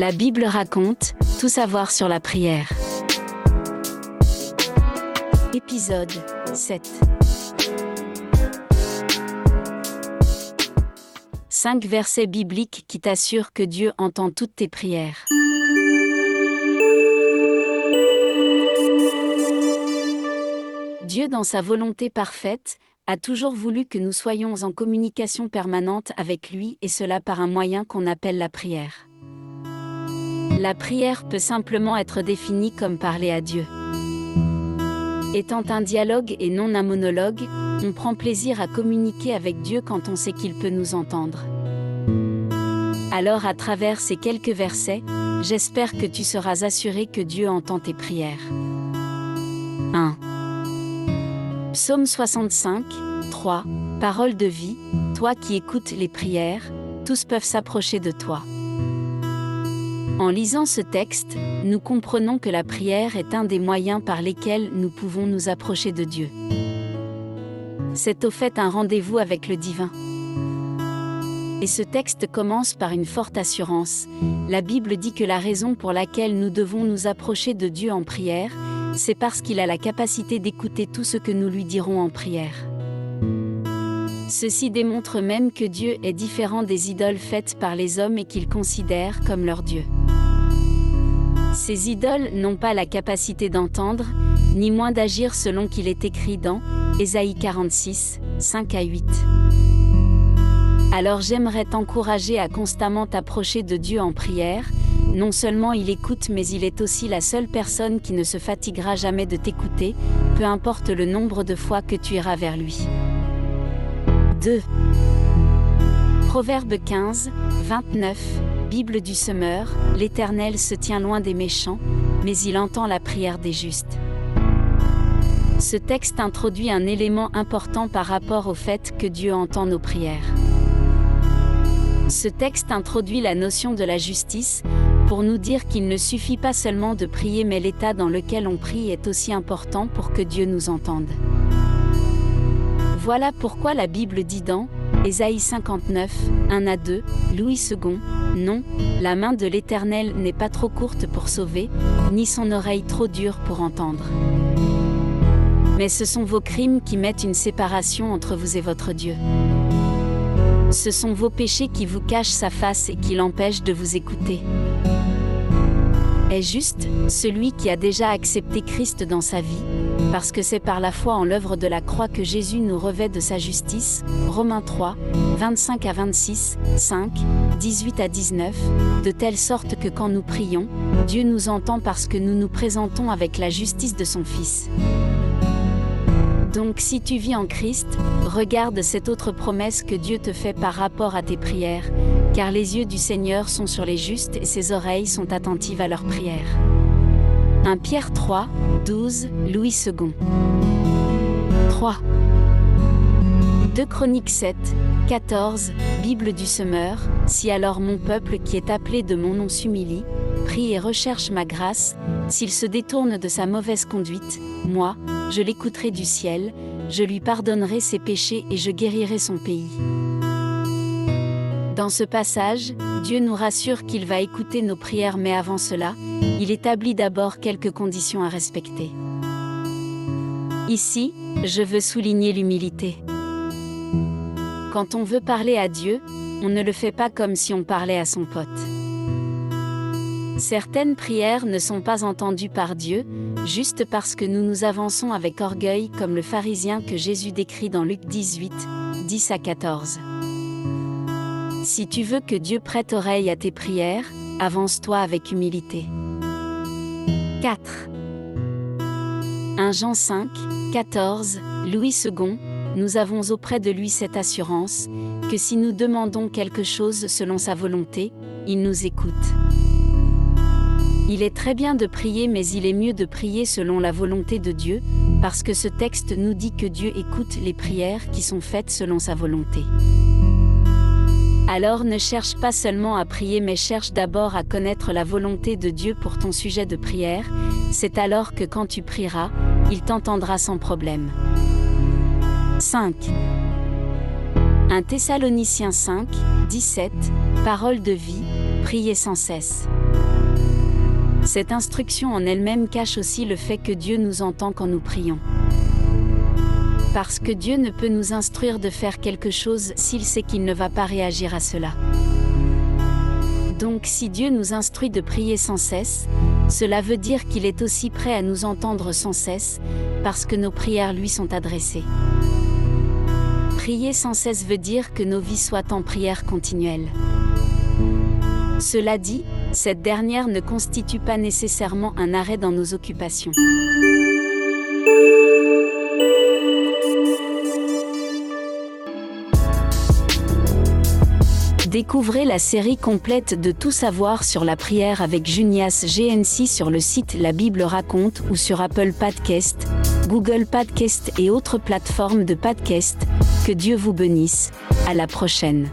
La Bible raconte, tout savoir sur la prière. Épisode 7 5 versets bibliques qui t'assurent que Dieu entend toutes tes prières. Dieu, dans sa volonté parfaite, a toujours voulu que nous soyons en communication permanente avec lui et cela par un moyen qu'on appelle la prière. La prière peut simplement être définie comme parler à Dieu. Étant un dialogue et non un monologue, on prend plaisir à communiquer avec Dieu quand on sait qu'il peut nous entendre. Alors à travers ces quelques versets, j'espère que tu seras assuré que Dieu entend tes prières. 1. Psaume 65, 3. Parole de vie, toi qui écoutes les prières, tous peuvent s'approcher de toi. En lisant ce texte, nous comprenons que la prière est un des moyens par lesquels nous pouvons nous approcher de Dieu. C'est au fait un rendez-vous avec le divin. Et ce texte commence par une forte assurance. La Bible dit que la raison pour laquelle nous devons nous approcher de Dieu en prière, c'est parce qu'il a la capacité d'écouter tout ce que nous lui dirons en prière. Ceci démontre même que Dieu est différent des idoles faites par les hommes et qu'ils considèrent comme leur Dieu. Ces idoles n'ont pas la capacité d'entendre, ni moins d'agir selon qu'il est écrit dans Ésaïe 46, 5 à 8. Alors j'aimerais t'encourager à constamment t'approcher de Dieu en prière, non seulement il écoute mais il est aussi la seule personne qui ne se fatiguera jamais de t'écouter, peu importe le nombre de fois que tu iras vers lui. 2. Proverbe 15, 29, Bible du semeur, l'Éternel se tient loin des méchants, mais il entend la prière des justes. Ce texte introduit un élément important par rapport au fait que Dieu entend nos prières. Ce texte introduit la notion de la justice, pour nous dire qu'il ne suffit pas seulement de prier mais l'état dans lequel on prie est aussi important pour que Dieu nous entende. Voilà pourquoi la Bible dit dans Ésaïe 59, 1 à 2, Louis II, Non, la main de l'Éternel n'est pas trop courte pour sauver, ni son oreille trop dure pour entendre. Mais ce sont vos crimes qui mettent une séparation entre vous et votre Dieu. Ce sont vos péchés qui vous cachent sa face et qui l'empêchent de vous écouter est juste celui qui a déjà accepté Christ dans sa vie, parce que c'est par la foi en l'œuvre de la croix que Jésus nous revêt de sa justice. Romains 3, 25 à 26, 5, 18 à 19, de telle sorte que quand nous prions, Dieu nous entend parce que nous nous présentons avec la justice de son Fils. Donc si tu vis en Christ, regarde cette autre promesse que Dieu te fait par rapport à tes prières, car les yeux du Seigneur sont sur les justes et ses oreilles sont attentives à leurs prières. 1 Pierre 3, 12, Louis II. 3. 2 Chroniques 7, 14, Bible du semeur, si alors mon peuple qui est appelé de mon nom s'humilie, prie et recherche ma grâce, s'il se détourne de sa mauvaise conduite, moi, je l'écouterai du ciel, je lui pardonnerai ses péchés et je guérirai son pays. Dans ce passage, Dieu nous rassure qu'il va écouter nos prières mais avant cela, il établit d'abord quelques conditions à respecter. Ici, je veux souligner l'humilité. Quand on veut parler à Dieu, on ne le fait pas comme si on parlait à son pote. Certaines prières ne sont pas entendues par Dieu, juste parce que nous nous avançons avec orgueil comme le pharisien que Jésus décrit dans Luc 18, 10 à 14. Si tu veux que Dieu prête oreille à tes prières, avance-toi avec humilité. 4. 1 Jean 5, 14, Louis II, nous avons auprès de lui cette assurance, que si nous demandons quelque chose selon sa volonté, il nous écoute. Il est très bien de prier mais il est mieux de prier selon la volonté de Dieu, parce que ce texte nous dit que Dieu écoute les prières qui sont faites selon sa volonté. Alors ne cherche pas seulement à prier mais cherche d'abord à connaître la volonté de Dieu pour ton sujet de prière, c'est alors que quand tu prieras, il t'entendra sans problème. 5. 1 Thessaloniciens 5, 17, Parole de vie, priez sans cesse. Cette instruction en elle-même cache aussi le fait que Dieu nous entend quand nous prions. Parce que Dieu ne peut nous instruire de faire quelque chose s'il sait qu'il ne va pas réagir à cela. Donc si Dieu nous instruit de prier sans cesse, cela veut dire qu'il est aussi prêt à nous entendre sans cesse, parce que nos prières lui sont adressées. Prier sans cesse veut dire que nos vies soient en prière continuelle. Cela dit, cette dernière ne constitue pas nécessairement un arrêt dans nos occupations. Découvrez la série complète de Tout savoir sur la prière avec Junias GNC sur le site La Bible raconte ou sur Apple Podcast, Google Podcast et autres plateformes de podcast. Que Dieu vous bénisse. À la prochaine.